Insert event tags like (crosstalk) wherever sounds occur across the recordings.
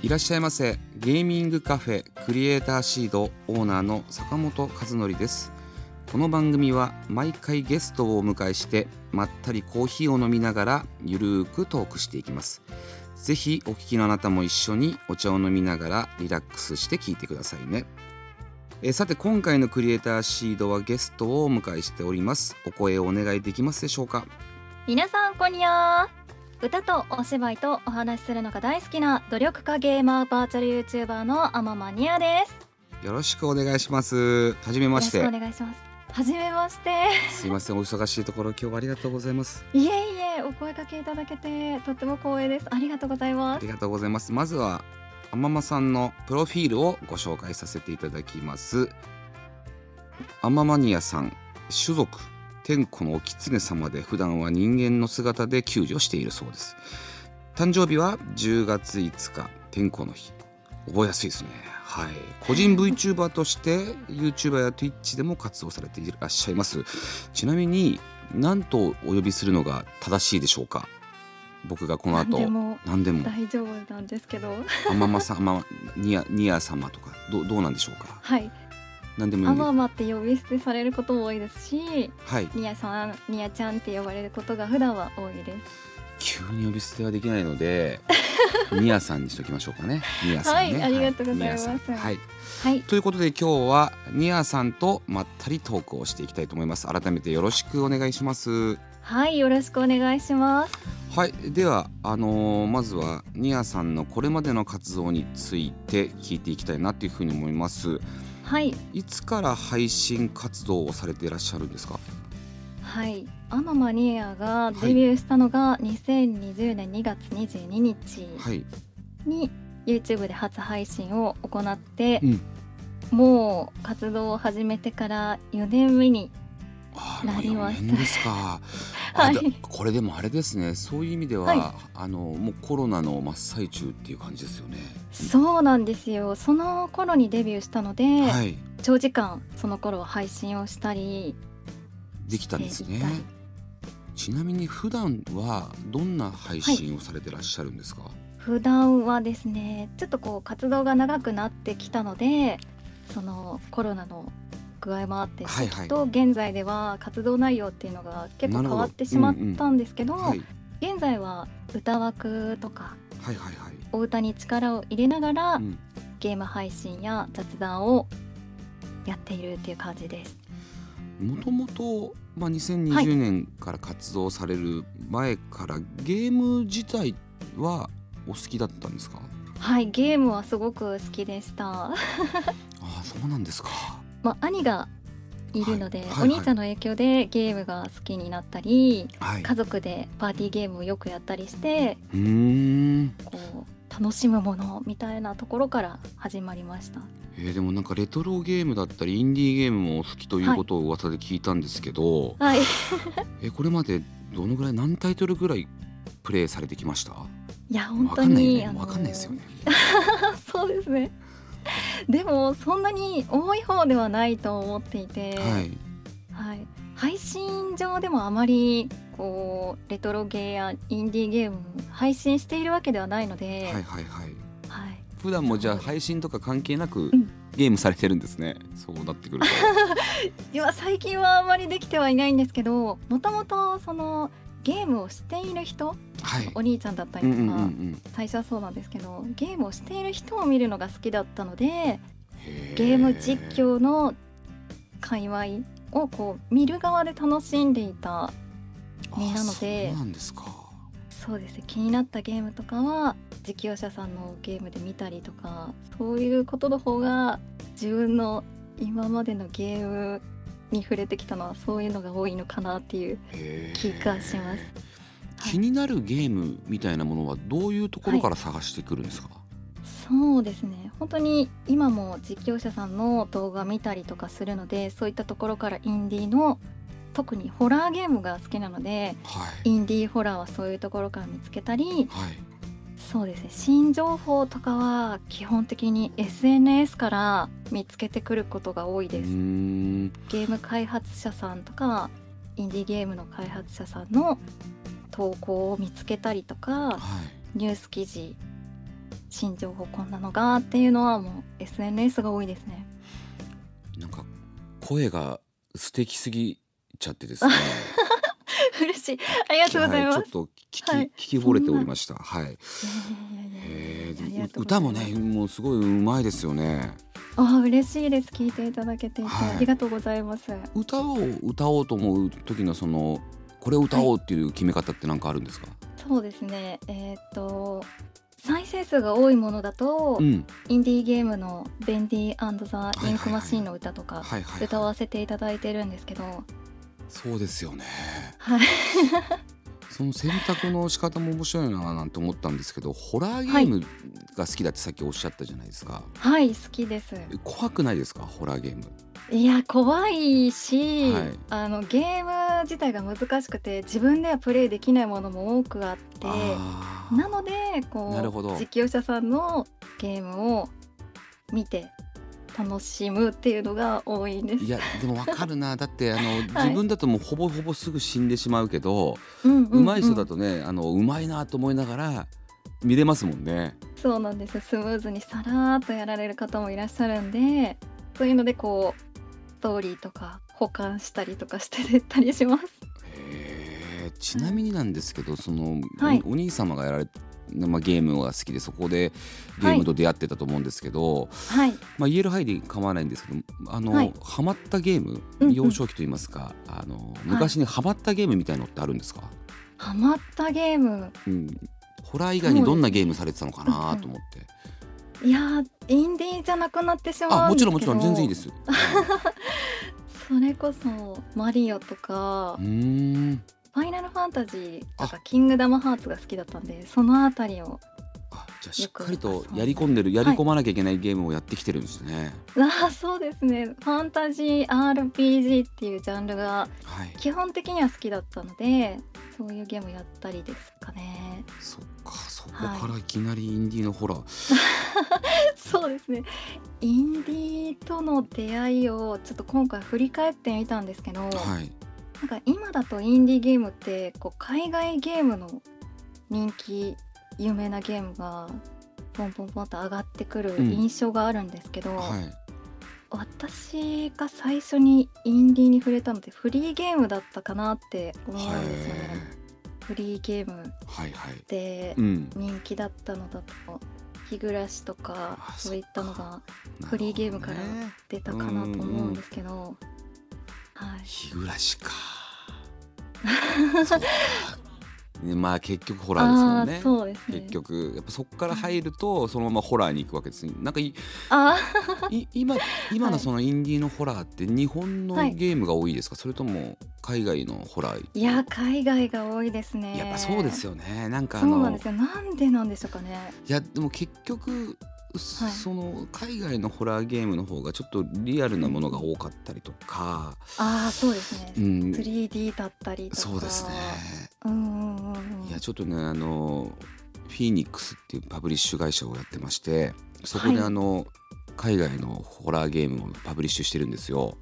いらっしゃいませ。ゲーミングカフェクリエイターシードオーナーの坂本和則です。この番組は毎回ゲストをお迎えしてまったりコーヒーを飲みながらゆるーくトークしていきます。ぜひお聞きのあなたも一緒にお茶を飲みながらリラックスして聞いてくださいね。えさて今回のクリエイターシードはゲストをお迎えしております。お声をお願いできますでしょうか？皆さんこんにゃ歌とお芝居とお話しするのが大好きな努力家ゲーマーバーチャル YouTuber のアママニアです。よろしくお願いします。はじめまして。よろしくお願いします。はじめまして。すいません。お忙しいところ今日はありがとうございます。いえいえお声かけいただけてとっても光栄です。ありがとうございあます。りがとうございます。まずはあままさんのプロフィールをご紹介させていただきます。アママニアさん種族天子のお狐様で普段は人間の姿で救助しているそうです。誕生日は10月5日天子の日。覚えやすいですね。はい。個人 VTuber として YouTuber や Twitch でも活動されていらっしゃいます。ちなみに何とお呼びするのが正しいでしょうか？僕がこの後何でも何でも。大丈夫なんですけど。(laughs) あままさまま、ニア、ニア様とか、どう、どうなんでしょうか？はい何でもいい。アママって呼び捨てされることも多いですしはい、ニアさんニアちゃんって呼ばれることが普段は多いです急に呼び捨てはできないので。(laughs) ニアさんにしときましょうかね。ニアさんね。はいありがとうございますニアさんはい。はいということで、今日はニアさんとまったりトークをしていきたいと思います。改めてよろしくお願いします。はいよろしくお願いしますはい、では、あのーまずはニアさんのこれまでの活動について聞いていきたいなというふうに思います。はいいつから配信活動をされていらっしゃるんですか？はい、アママニアがデビューしたのが2020年2月22日はい。に YouTube で初配信を行ってう、ん。もう活動を始めてから4年目にあなりました4年ですか。はいこれでもあれですね。そういう意味では、はいあのもうコロナの真っ最中っていう感じですよね。そうなんですよその頃にデビューしたので、はい。長時間その頃は配信をしたりできたんですね。ちなみに普段はどんな配信をされてらっしゃるんですか？普段はですねちょっとこう活動が長くなってきたのでそのコロナの具合もあって、はいはいと現在では活動内容っていうのが結構変わってしまったんですけどはい。現在は歌枠とかはいはいはい。お歌に力を入れながら、うん。ゲーム配信や雑談をやっているっていう感じです。もともと、まあ、はい2020年から活動される前から、ゲーム自体はお好きだったんですか？はいゲームはすごく好きでした。(laughs) ああそうなんですかまあ、兄がいるので、はいはいはい。お兄ちゃんの影響でゲームが好きになったりはい。家族でパーティーゲームをよくやったりしてうーん。こう楽しむものみたいなところから始まりました。えーでもなんかレトロゲームだったりインディーゲームもお好きということを噂で聞いたんですけど、はい、(laughs) えーこれまでどのぐらい何タイトルぐらいプレイされてきました？いや本当に、わかんないですよね。(laughs) そうですね。(laughs) でもそんなに多い方ではないと思っていて、はい。はい、配信上でもあまりこうレトロゲーやインディーゲーム配信しているわけではないので、はいはいはい。はい、普段もじゃあ配信とか関係なくうん。ゲームされてるんですね、そうなってくると。(laughs) 今最近はあまりできてはいないんですけどもともとそのゲームをしている人はい。お兄ちゃんだったりとか、うんうんうんうん。最初はそうなんですけどゲームをしている人を見るのが好きだったのでへゲーム実況の界隈をこう見る側で楽しんでいた身なのであそうなんですか。そうですね。気になったゲームとかは実況者さんのゲームで見たりとかそういうことの方が自分の今までのゲームに触れてきたのはそういうのが多いのかなっていう気がします。気になるゲームみたいなものはどういうところから探してくるんですか、そうですね。本当に今も実況者さんの動画見たりとかするのでそういったところからインディーの特にホラーゲームが好きなのではい。インディーホラーはそういうところから見つけたりはいそうですね。新情報とかは基本的に SNS から見つけてくることが多いです、ん。ゲーム開発者さんとかインディーゲームの開発者さんの投稿を見つけたりとかはい。ニュース記事新情報こんなのがっていうのはもう SNS が多いですね。なんか声が素敵すぎちゃってですね。嬉 (laughs) しいありがとうございます、はい、ちょっと聞き、はい。聞き惚れておりました。はい。いやいやいへやえとうござい歌もねもうすごいうまいですよね。あ嬉しいです。聞いていただけていて、はい。ありがとうございます。歌を歌おうと思う時のそのこれを歌おうっていう決め方って何かあるんですか、そうですね。えーっと再生数が多いものだと、うん。インディーゲームの「ベンディーザ・インクマシーン」の歌とか歌はい、わせていただいてるんですけど、そうですよね。はい、(laughs) その選択の仕方も面白いななんて思ったんですけどホラーゲームが好きだってさっきおっしゃったじゃないですか、はい好きです。え怖くないですか？ホラーゲーム。いや怖いし、はい。あのゲーム自体が難しくて自分ではプレイできないものも多くあってなのでこなるほど。う実況者さんのゲームを見て楽しむっていうのが多いんです。いやでもわかるな (laughs) だってあの、はい自分だともうほぼほぼすぐ死んでしまうけど、うんうんうん上手い人だとねあの上手いなと思いながら見れますもんね。そうなんですよスムーズにさらーっとやられる方もいらっしゃるんでそういうのでこうストーリーとか保管したりとかしてたりします。ちなみになんですけどその、はいおお兄様がやられまあ、ゲームが好きでそこでゲームと出会ってたと思うんですけど、はい。まあ、言える範囲で構わないんですけどあの、はい。ハマったゲームうんうん。幼少期といいますか、あの昔にハマったゲームみたいのってあるんですか、ハマったゲーム？うん、ホラー以外にどんなゲームされてたのかなと思って。いやーインディーじゃなくなってしまあうんですけど。もちろんもちろん全然いいです。(laughs) それこそマリオとか。うーんファイナルファンタジーとかキングダムハーツが好きだったんでそのあたりをあじゃあしっかりとやり込んでるくやり込まなきゃいけないゲームをやってきてるんですね。あーそうですねファンタジー RPG っていうジャンルがはい。基本的には好きだったのでそういうゲームやったりですかねそっかそこからいきなりインディーのホラー。(laughs) そうですねインディーとの出会いをちょっと今回振り返ってみたんですけど、はい。なんか今だとインディーゲームってこう海外ゲームの人気有名なゲームがポンポンポンと上がってくるうん印象があるんですけど、はい。私が最初にインディーに触れたのってフリーゲームだったかなって思うんですよね。フリーゲーム。でうん。人気だったのだと日暮らしとかあそういったのがフリーゲームから出たかなと思うんですけど、はい、日暮らしか。(laughs) そうか。ねまあ結局ホラーですもんあねね。結局やっぱそこから入るとそのままホラーに行くわけですね。なんかいあい今今はい。のそのインディーのホラーって日本のはい。ゲームが多いですか、それとも海外のホラーいや海外が多いですね。やっぱそうですよね。なんかあそうのなんですよ。なんでなんでしょうかね。いやでも結局、その海外のホラーゲームの方がちょっとリアルなものが多かったりとか、ああそうですね、うん、3D だったりとか。そうですね。うんうんうんうん。いやちょっとねあのフィーニックスっていうパブリッシュ会社をやってましてそこではい。あの、海外のホラーゲームをパブリッシュしてるんですよ。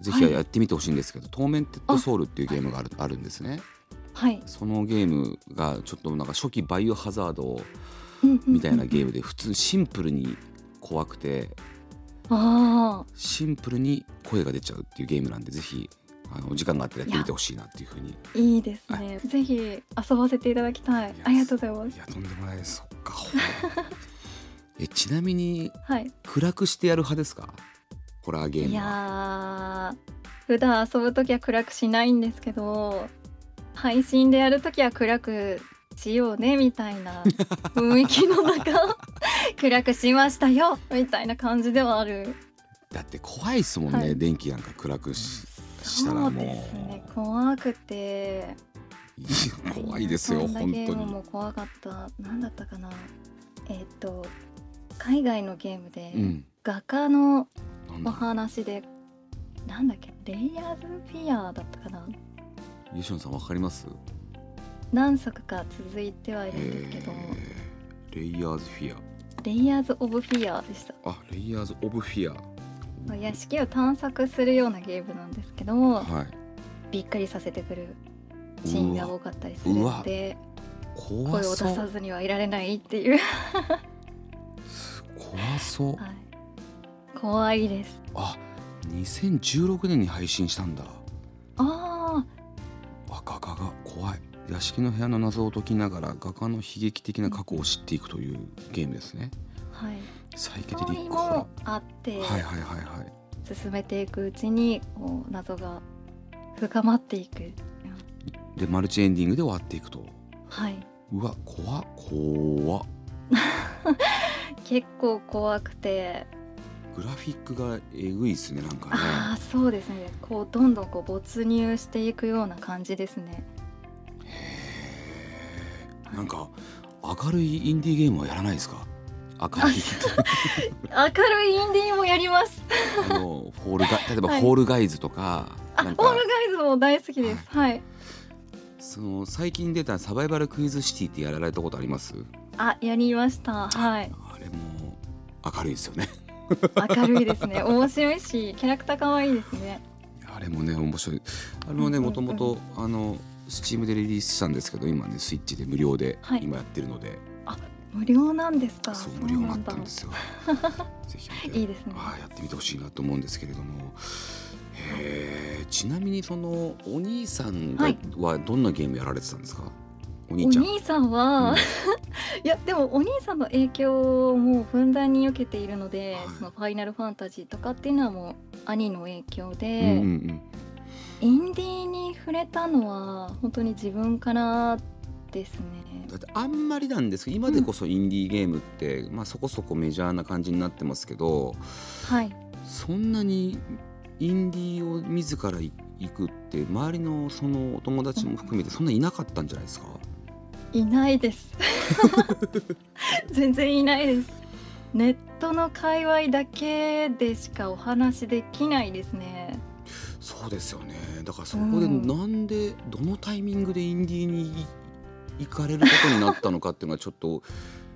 ぜひはい。やってみてほしいんですけど「トーメンテッドソウル」っていうゲームがあるあるんですね。はい、そのゲームがちょっとなんか初期バイオハザードうんうんうんみたいなゲームで普通シンプルに怖くてあシンプルに声が出ちゃうっていうゲームなんでぜひあの時間があったらやってみてほしいなっていうふうに。あいいですね。ぜひ遊ばせていただきたい。ありがとうございます。いやとんでもない。ですそっか。(laughs) えちなみにはい。暗くしてやる派ですか？ホラーゲーいムは。やー普段遊ぶ時は暗くしないんですけど配信でやる時は暗くしようねみたいな (laughs) 雰囲気の中暗くしましたよみたいな感じではある。だって怖いですもんね、はい。電気なんか暗くししたらもう。そうですね怖くて。怖いですよ本当に。も怖かった。何だったかな。えっ、と海外のゲームで、うん。画家のお話でなんだっけレイヤーズフィアだったかな。うユションさんわかります？何作か続いてはいるんですけど、えーレイヤー。ズフィレイヤーズ・オブ・フィアでした。アあレイヤーズオブフィアまあ屋敷を探索するようなゲームなんですけどはい。びっくりさせてくるシーンが多かったりするので怖声を出さずにはいられないっていう、怖そう。(laughs) はい、怖いです。あ2016年に配信したんだ。ああ画家が怖い屋敷の部屋の謎を解きながら画家の悲劇的な過去を知っていくというゲームですね。あはい。サイケデリック。もあって、ーはいはいはいはい。進めていくうちにこう謎が深まっていくでマルチエンディングで終わっていくとはいうわ怖っ怖っ結構怖くてグラフィックがえぐいっすねなんかねああそうですねこうどんどんこう没入していくような感じですねなんか明るいインディーゲームはやらないですか？明るい。明るいインディーもやります。あのフォールガ例えばはいフォールガイズとか、あなんか。オールガイズも大好きです。はい。その最近出たサバイバルクイズシティってやられたことあります？あやりました。はい。あれも明るいですよね。明るいですね。面白いしキャラクター可愛いですね。あれもね面白い。あれもねもともとあのスチームでリリースしたんですけど今ねスイッチで無料ではい。今やってるので、無料なんですか？そう無料になったんですよ。ぜひ見て。いいですね。はいやってみてほしいなと思うんですけれども。へーちなみにそのお兄さんが、はい。はどんなゲームやられてたんですか？おお兄ちゃん。兄さんは、うん。(laughs) いやでもお兄さんの影響をもうふんだんに受けているので、はい。そのファイナルファンタジーとかっていうのはもう兄の影響で、うんうんうんインディーに触れたのは本当に自分からですね。だってあんまりなんですけど今でこそインディーゲームって、まあ、そこそこメジャーな感じになってますけどはい。そんなにインディーを自ら行くって周りのそのお友達も含めてそんないなかったんじゃないですか？いないです。(laughs) 全然いないです。ネットの界隈だけでしかお話できないですね。そうですよねだからそこでうん。なんで、どのタイミングでインディーに行かれることになったのかっていうのがちょっと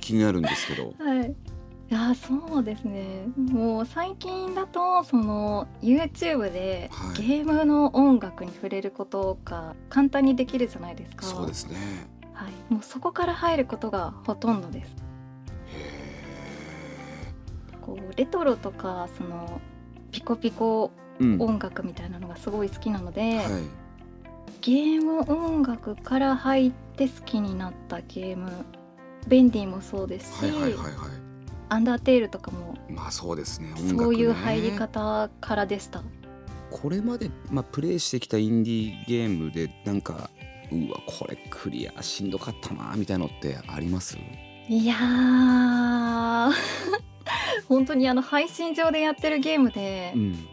気になるんですけど。(laughs) はい。いやそうですね。もう最近だとその YouTube ではい。ゲームの音楽に触れることが簡単にできるじゃないですか。そうですね。はい、もうそこから入ることがほとんどです。へこうレトロとかそのピコピコ音楽みたいなのがすごい好きなので、い。ゲーム音楽から入って好きになったゲームベンディもそうですし、はいはいはいはい。アンダーテールとかもまあそうですね音楽ね。そういう入り方からでした。これまで、まあ、プレイしてきたインディーゲームでなんかうわこれクリアしんどかったなみたいのってあります？いやー。(laughs) 本当にあの配信上でやってるゲームでうん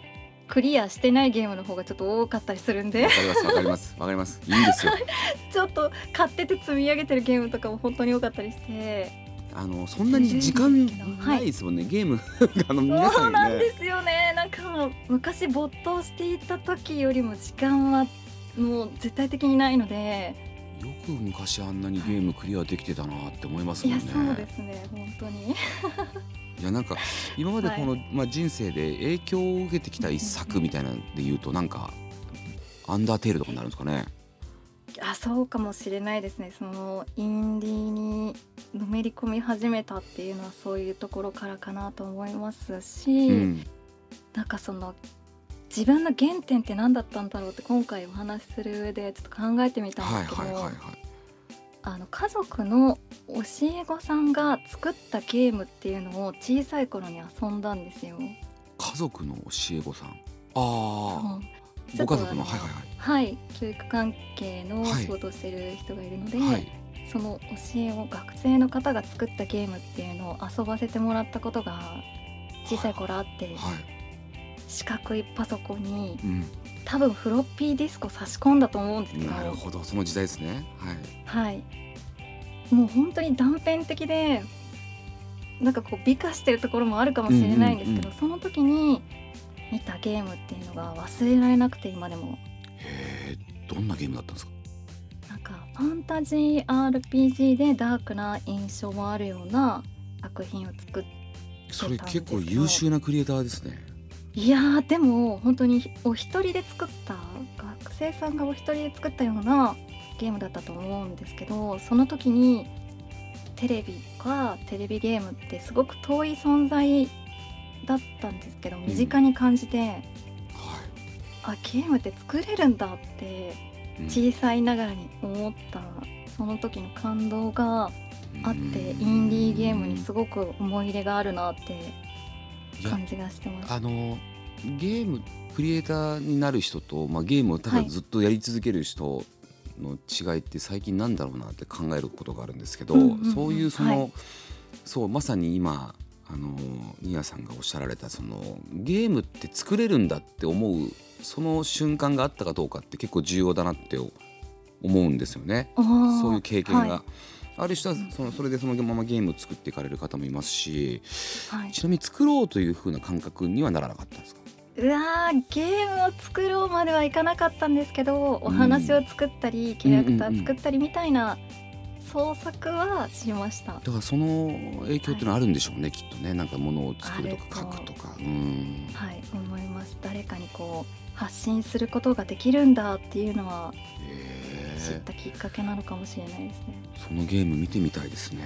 クリアしてないゲームの方がちょっと多かったりするんで。わかりますわかります。わかります。いいんですよ。(laughs) ちょっと買ってて積み上げてるゲームとかも本当に多かったりして。あのそんなに時間ないですもんね、ゲーム (laughs) あの皆さそうんなんねですよね。なんか昔没頭していた時よりも時間はもう絶対的にないのでよく昔あんなにゲームクリアできてたなって思いますいやもんね。そうですね本当に。(laughs) いやなんか今までこの、まあ、人生で影響を受けてきた一作みたいなので言うとなんかアンダーテールとかになるんですかね。あそうかもしれないですね。そのインディーにのめり込み始めたっていうのはそういうところからかなと思いますし、うん、なんかその自分の原点って何だったんだろうって今回お話しする上でちょっと考えてみたんはいですけど、はいはいはい。あの家族の教え子さんが作ったゲームっていうのを小さい頃に遊んだんですよ。家族の教え子さん？ああ、うんご家族の？ちょっとあのはいはいはい教育関係のはい仕事をしてる人がいるので、はい。はい。その教えを学生の方が作ったゲームっていうのを遊ばせてもらったことが小さい頃あってはい。四角いパソコンにうん、多分フロッピーディスクを差し込んだと思うんですけど。なるほどその時代ですね。はい。はい。もう本当に断片的でなんかこう美化してるところもあるかもしれないんですけど、うんその時に見たゲームっていうのが忘れられなくて今でも。へえどんなゲームだったんですか？なんかファンタジー RPG でダークな印象もあるような作品を作っそれ結構優秀なクリエイターですねいやーでも本当にお一人で作った学生さんがお一人で作ったようなゲームだったと思うんですけどその時にテレビかテレビゲームってすごく遠い存在だったんですけど身近に感じて、はあゲームって作れるんだって小さいながらに思ったその時の感動があってインディーゲームにすごく思い入れがあるなって感じがしてます。あのゲームクリエイターになる人と、まあ、ゲームをただはいずっとやり続ける人の違いって最近なんだろうなって考えることがあるんですけど、うんうんうんそういうその、はいそうまさに今あのニアさんがおっしゃられたそのゲームって作れるんだって思うその瞬間があったかどうかって結構重要だなって思うんですよね。そういう経験が、はいある人はそのそれでそのままゲームを作っていかれる方もいますしはい。ちなみに作ろうという風な感覚にはならなかったんですか？うわーゲームを作ろうまではいかなかったんですけど、お話を作ったりキャラクター作ったりみたいな創作はしました。だからその影響っていうのはあるんでしょうね、きっとねなんかものを作るとか書くとか。うん。はい思います。誰かにこう発信することができるんだっていうのはへえ知ったきっかけなのかもしれないですね。そのゲーム見てみたいですね。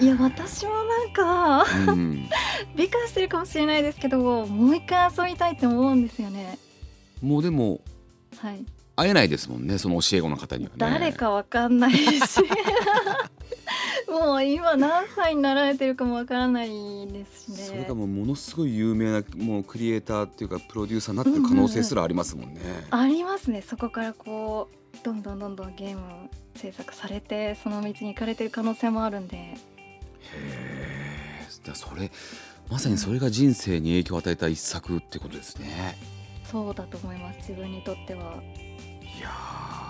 いや私もなんかうん、(laughs) 美化してるかもしれないですけどもう一回遊びたいって思うんですよね。もうでもはい、会えないですもんねその教え子の方にはね。誰かわかんないし (laughs) もう今何歳になられてるかもわからないですしね。それがもうものすごい有名なもうクリエイターっていうかプロデューサーになってる可能性すらありますもんね、ありますね。そこからこうどんどんどんどんゲーム制作されてその道に行かれてる可能性もあるんで。へえだそれまさにそれが人生に影響を与えた一作ってことですね。そうだと思います。自分にとっては。いやー。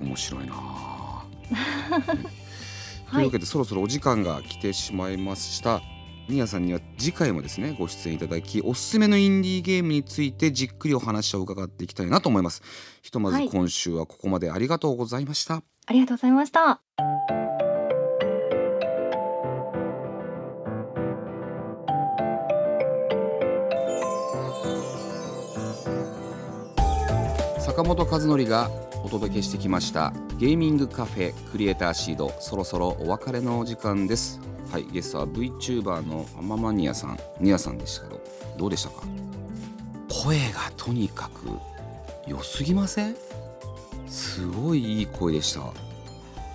面白いなあ (laughs) とはいいうわけでそろそろお時間が来てしまいました。ニアさんには次回もですねご出演いただきおすすめのインディーゲームについてじっくりお話を伺っていきたいなと思います。ひとまずはい。今週はここまでありがとうございました、ありがとうございました。坂本和則がお届けしてきました。ゲーミングカフェクリエイターシード。そろそろお別れのお時間です。はいゲストは VTuber のアママニアさん。ニアさんでしたけどどうでしたか？声がとにかく良すぎません？すごいいい声でした。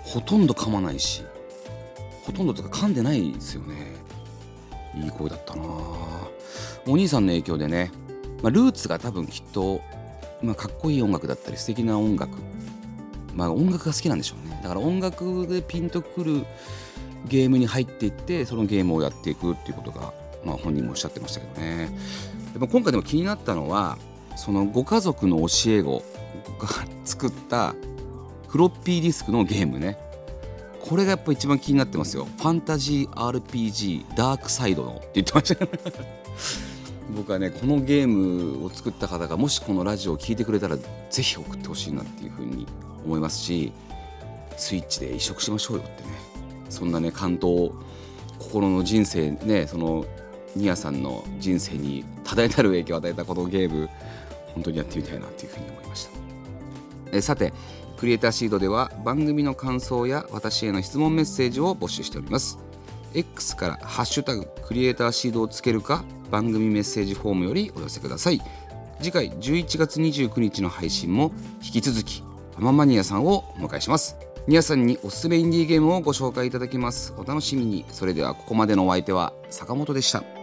ほとんど噛まないし。ほとんどとか噛んでないですよね。いい声だったな。お兄さんの影響でね、まあ、ルーツが多分きっとまあ、かっこいい音楽だったり素敵な音楽。まあ音楽が好きなんでしょうね。だから音楽でピンとくるゲームに入っていってそのゲームをやっていくっていうことが、まあ、本人もおっしゃってましたけどね。でも今回でも気になったのはそのご家族の教え子が (laughs) 作ったフロッピーディスクのゲームね。これがやっぱ一番気になってますよ。ファンタジー RPG ダークサイドのって言ってました。僕はねこのゲームを作った方がもしこのラジオを聴いてくれたらぜひ送ってほしいなっていうふうに思いますしスイッチで移植しましょうよってね。そんなね感動心の人生ねそのニアさんの人生に多大なる影響を与えたこのゲーム本当にやってみたいなっていうふうに思いました。えさてクリエイターシードでは番組の感想や私への質問メッセージを募集しております。X から「ハッシュタグクリエイターシード」をつけるか番組メッセージフォームよりお寄せください。次回11月29日の配信も引き続きアママニアさんをお迎えします。ニアさんにおすすめインディーゲームをご紹介いただきます。お楽しみに。それではここまでのお相手は坂本でした。